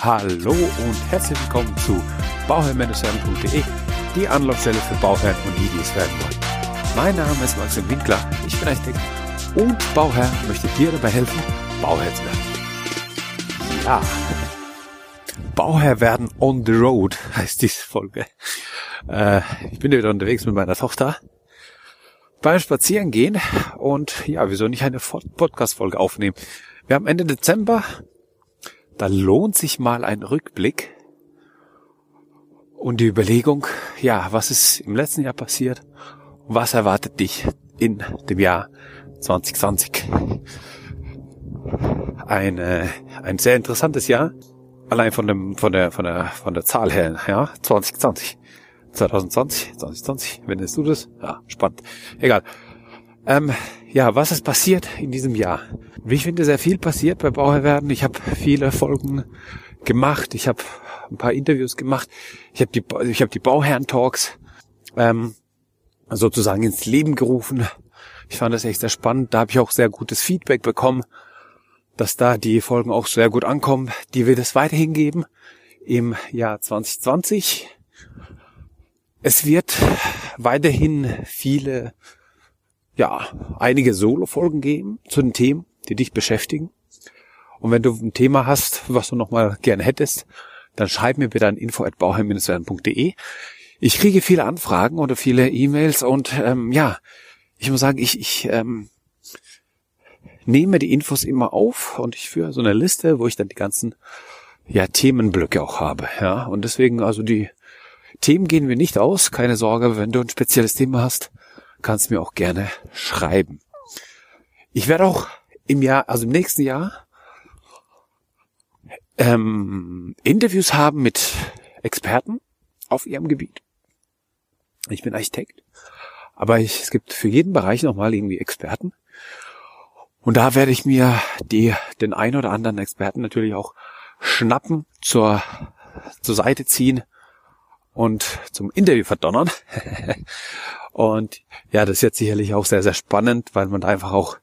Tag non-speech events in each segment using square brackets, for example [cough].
Hallo und herzlich willkommen zu bauherrn-werden.de, die Anlaufstelle für Bauherren und die, die es werden wollen. Mein Name ist Maxim Winkler, ich bin Architekt und Bauherr möchte dir dabei helfen, Bauherr zu werden. Ja, Bauherr werden on the road heißt diese Folge. Äh, ich bin wieder unterwegs mit meiner Tochter beim Spazierengehen und ja, wieso nicht eine Podcast-Folge aufnehmen? Wir haben Ende Dezember, da lohnt sich mal ein Rückblick und die Überlegung, ja, was ist im letzten Jahr passiert was erwartet dich in dem Jahr 2020? Ein, äh, ein sehr interessantes Jahr, allein von dem, von der, von der, von der Zahl her, ja, 2020. 2020, 2020, wenn du das? Ja, spannend. Egal. Ähm, ja, was ist passiert in diesem Jahr? Wie ich finde, sehr viel passiert bei Bauherrwerden. Ich habe viele Folgen gemacht. Ich habe ein paar Interviews gemacht. Ich habe die, ich habe die Bauherren-Talks ähm, sozusagen ins Leben gerufen. Ich fand das echt sehr spannend. Da habe ich auch sehr gutes Feedback bekommen, dass da die Folgen auch sehr gut ankommen. Die wird es weiterhin geben im Jahr 2020. Es wird weiterhin viele ja, einige Solo-Folgen geben zu den Themen, die dich beschäftigen. Und wenn du ein Thema hast, was du nochmal gerne hättest, dann schreib mir bitte an info.bauheim-werden.de. Ich kriege viele Anfragen oder viele E-Mails und ähm, ja, ich muss sagen, ich, ich ähm, nehme die Infos immer auf und ich führe so eine Liste, wo ich dann die ganzen ja, Themenblöcke auch habe. Ja, und deswegen also die Themen gehen wir nicht aus. Keine Sorge, wenn du ein spezielles Thema hast, kannst mir auch gerne schreiben. Ich werde auch im Jahr, also im nächsten Jahr, ähm, Interviews haben mit Experten auf ihrem Gebiet. Ich bin Architekt, aber ich, es gibt für jeden Bereich nochmal irgendwie Experten. Und da werde ich mir die, den ein oder anderen Experten natürlich auch schnappen, zur, zur Seite ziehen und zum Interview verdonnern. [laughs] und ja, das ist jetzt sicherlich auch sehr, sehr spannend, weil man da einfach auch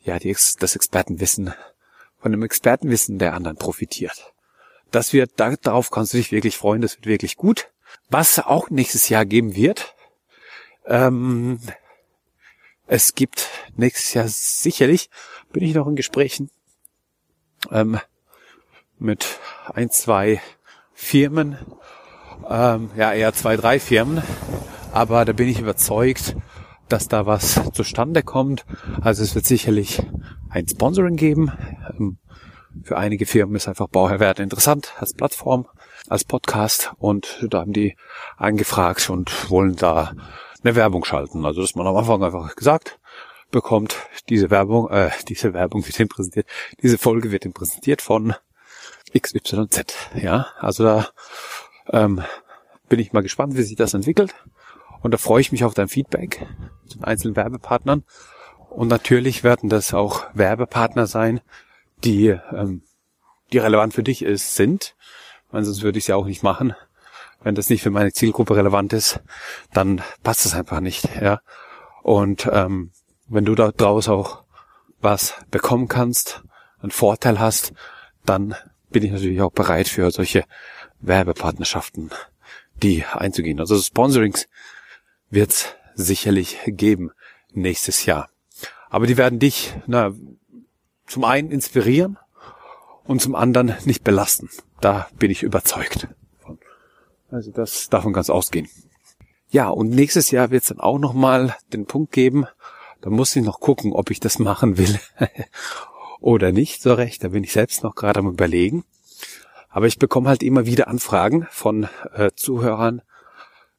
ja die, das Expertenwissen von dem Expertenwissen der anderen profitiert. Das wird, darauf kannst du dich wirklich freuen, das wird wirklich gut. Was auch nächstes Jahr geben wird, ähm, es gibt nächstes Jahr sicherlich, bin ich noch in Gesprächen ähm, mit ein, zwei Firmen, ähm, ja, eher zwei, drei Firmen. Aber da bin ich überzeugt, dass da was zustande kommt. Also es wird sicherlich ein Sponsoring geben. Ähm, für einige Firmen ist einfach Bauherrwert interessant als Plattform, als Podcast und da haben die angefragt und wollen da eine Werbung schalten. Also dass man am Anfang einfach gesagt bekommt, diese Werbung, äh, diese Werbung wird ihm präsentiert, diese Folge wird ihm präsentiert von XYZ. Ja, also da ähm, bin ich mal gespannt, wie sich das entwickelt. Und da freue ich mich auf dein Feedback zu den einzelnen Werbepartnern. Und natürlich werden das auch Werbepartner sein, die, ähm, die relevant für dich ist, sind. Weil sonst würde ich es ja auch nicht machen. Wenn das nicht für meine Zielgruppe relevant ist, dann passt es einfach nicht. Ja. Und ähm, wenn du da draus auch was bekommen kannst, einen Vorteil hast, dann bin ich natürlich auch bereit für solche Werbepartnerschaften, die einzugehen. Also Sponsorings wird sicherlich geben nächstes Jahr. Aber die werden dich na, zum einen inspirieren und zum anderen nicht belasten. Da bin ich überzeugt. Also das davon ganz ausgehen. Ja, und nächstes Jahr wird es dann auch nochmal den Punkt geben, da muss ich noch gucken, ob ich das machen will [laughs] oder nicht so recht. Da bin ich selbst noch gerade am überlegen. Aber ich bekomme halt immer wieder Anfragen von äh, Zuhörern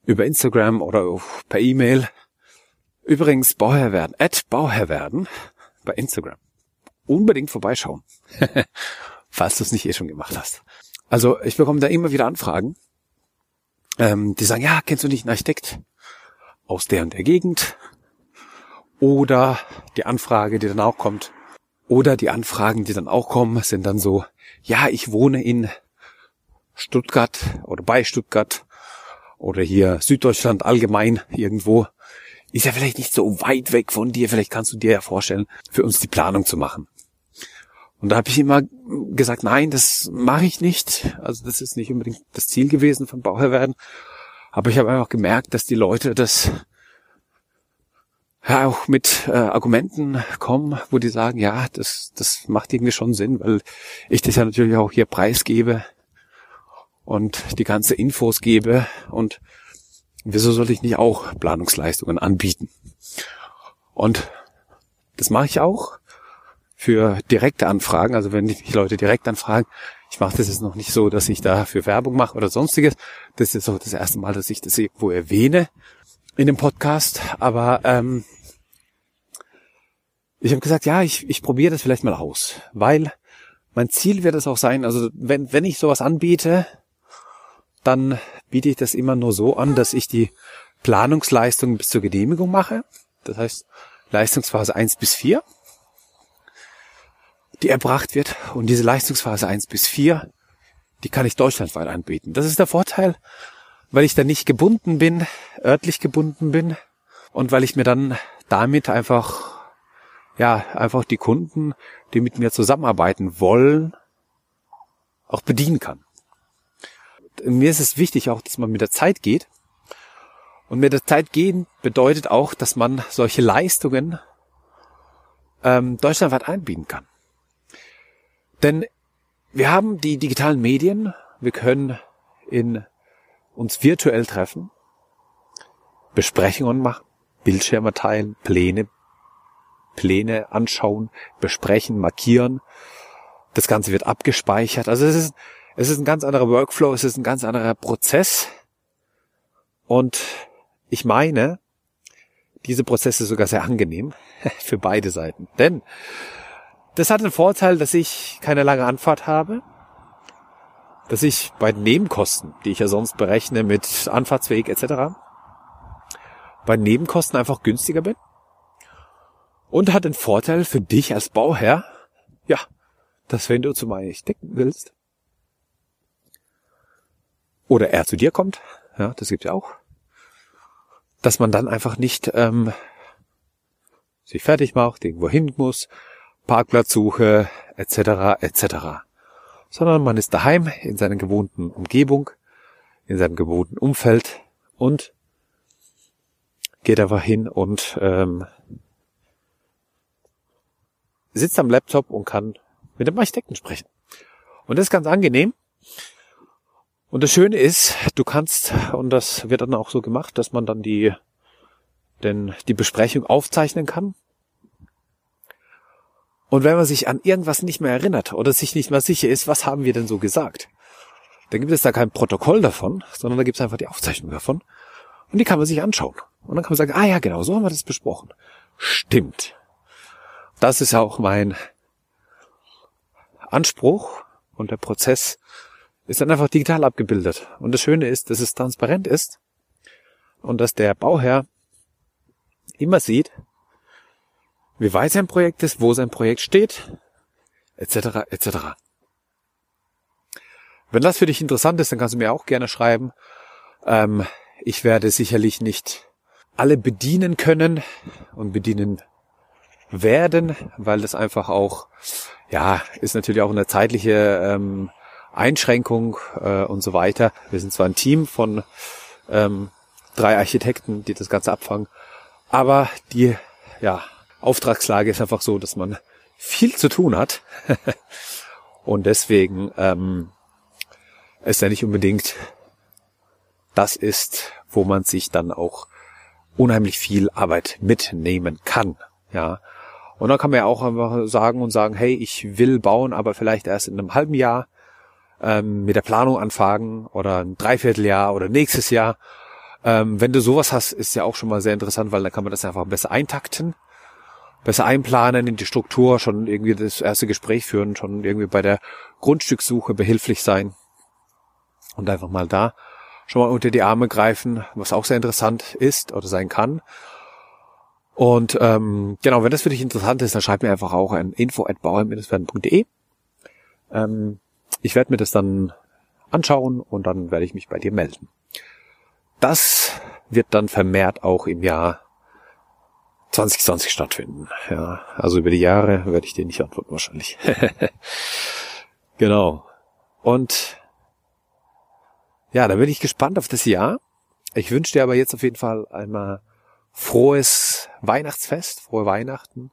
über Instagram oder per E-Mail. Übrigens Bauherr werden, at Bauherr werden bei Instagram. Unbedingt vorbeischauen, [laughs] falls du es nicht eh schon gemacht hast. Also ich bekomme da immer wieder Anfragen, ähm, die sagen, ja, kennst du nicht einen Architekt aus der und der Gegend? Oder die Anfrage, die dann auch kommt, oder die Anfragen, die dann auch kommen, sind dann so, ja, ich wohne in Stuttgart oder bei Stuttgart oder hier Süddeutschland allgemein irgendwo. Ist ja vielleicht nicht so weit weg von dir. Vielleicht kannst du dir ja vorstellen, für uns die Planung zu machen. Und da habe ich immer gesagt, nein, das mache ich nicht. Also das ist nicht unbedingt das Ziel gewesen von Bauherr werden. Aber ich habe einfach gemerkt, dass die Leute das ja auch mit äh, Argumenten kommen, wo die sagen, ja, das, das macht irgendwie schon Sinn, weil ich das ja natürlich auch hier preisgebe und die ganze Infos gebe und wieso sollte ich nicht auch Planungsleistungen anbieten? Und das mache ich auch für direkte Anfragen, also wenn die Leute direkt anfragen, ich mache das jetzt noch nicht so, dass ich da für Werbung mache oder sonstiges. Das ist auch das erste Mal, dass ich das irgendwo erwähne in dem Podcast. Aber ähm, ich habe gesagt, ja, ich, ich probiere das vielleicht mal aus, weil mein Ziel wird es auch sein, also wenn, wenn ich sowas anbiete, dann biete ich das immer nur so an, dass ich die Planungsleistung bis zur Genehmigung mache. Das heißt, Leistungsphase 1 bis 4 die erbracht wird. Und diese Leistungsphase 1 bis 4, die kann ich deutschlandweit anbieten. Das ist der Vorteil, weil ich da nicht gebunden bin, örtlich gebunden bin und weil ich mir dann damit einfach, ja, einfach die Kunden, die mit mir zusammenarbeiten wollen, auch bedienen kann. Mir ist es wichtig auch, dass man mit der Zeit geht. Und mit der Zeit gehen bedeutet auch, dass man solche Leistungen ähm, deutschlandweit einbieten kann. Denn wir haben die digitalen Medien, wir können in uns virtuell treffen, Besprechungen machen, Bildschirme teilen, Pläne, Pläne anschauen, besprechen, markieren. Das Ganze wird abgespeichert. Also es ist, es ist ein ganz anderer Workflow, es ist ein ganz anderer Prozess. Und ich meine, diese Prozesse sogar sehr angenehm [laughs] für beide Seiten. Denn das hat den Vorteil, dass ich keine lange Anfahrt habe, dass ich bei den Nebenkosten, die ich ja sonst berechne mit Anfahrtsweg etc., bei Nebenkosten einfach günstiger bin. Und hat den Vorteil für dich als Bauherr, ja, dass wenn du zu meinem decken willst, oder er zu dir kommt, ja, das gibt ja auch, dass man dann einfach nicht ähm, sich fertig macht, irgendwo hin muss, Parkplatzsuche etc. etc. Sondern man ist daheim in seiner gewohnten Umgebung, in seinem gewohnten Umfeld und geht einfach hin und ähm, sitzt am Laptop und kann mit dem Architekten sprechen. Und das ist ganz angenehm. Und das Schöne ist, du kannst, und das wird dann auch so gemacht, dass man dann die, denn die Besprechung aufzeichnen kann. Und wenn man sich an irgendwas nicht mehr erinnert oder sich nicht mehr sicher ist, was haben wir denn so gesagt, dann gibt es da kein Protokoll davon, sondern da gibt es einfach die Aufzeichnung davon. Und die kann man sich anschauen. Und dann kann man sagen, ah ja, genau, so haben wir das besprochen. Stimmt. Das ist auch mein Anspruch und der Prozess ist dann einfach digital abgebildet. Und das Schöne ist, dass es transparent ist und dass der Bauherr immer sieht, wie weit sein Projekt ist, wo sein Projekt steht, etc. etc. Wenn das für dich interessant ist, dann kannst du mir auch gerne schreiben. Ähm, ich werde sicherlich nicht alle bedienen können und bedienen werden, weil das einfach auch, ja, ist natürlich auch eine zeitliche ähm, Einschränkung äh, und so weiter. Wir sind zwar ein Team von ähm, drei Architekten, die das Ganze abfangen, aber die, ja, Auftragslage ist einfach so, dass man viel zu tun hat. [laughs] und deswegen ähm, ist ja nicht unbedingt das ist, wo man sich dann auch unheimlich viel Arbeit mitnehmen kann. Ja. Und dann kann man ja auch einfach sagen und sagen, hey, ich will bauen, aber vielleicht erst in einem halben Jahr ähm, mit der Planung anfangen oder ein Dreivierteljahr oder nächstes Jahr. Ähm, wenn du sowas hast, ist ja auch schon mal sehr interessant, weil dann kann man das einfach besser eintakten besser einplanen in die Struktur, schon irgendwie das erste Gespräch führen, schon irgendwie bei der Grundstückssuche behilflich sein und einfach mal da schon mal unter die Arme greifen, was auch sehr interessant ist oder sein kann. Und ähm, genau, wenn das für dich interessant ist, dann schreib mir einfach auch ein info at bauern-werden.de. Ähm, ich werde mir das dann anschauen und dann werde ich mich bei dir melden. Das wird dann vermehrt auch im Jahr 2020 stattfinden. Ja, also über die Jahre werde ich dir nicht antworten wahrscheinlich. [laughs] genau. Und ja, da bin ich gespannt auf das Jahr. Ich wünsche dir aber jetzt auf jeden Fall einmal frohes Weihnachtsfest, frohe Weihnachten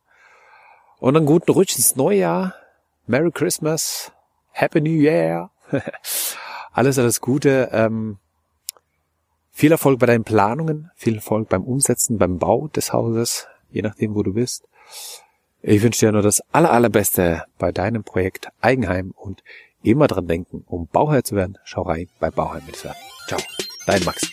und einen guten Rutsch ins neue Jahr. Merry Christmas, Happy New Year. [laughs] alles, alles Gute. Ähm, viel Erfolg bei deinen Planungen, viel Erfolg beim Umsetzen, beim Bau des Hauses, je nachdem, wo du bist. Ich wünsche dir nur das aller, allerbeste bei deinem Projekt Eigenheim und immer dran denken, um Bauherr zu werden, schau rein bei Bauherr mit Ciao, dein Max.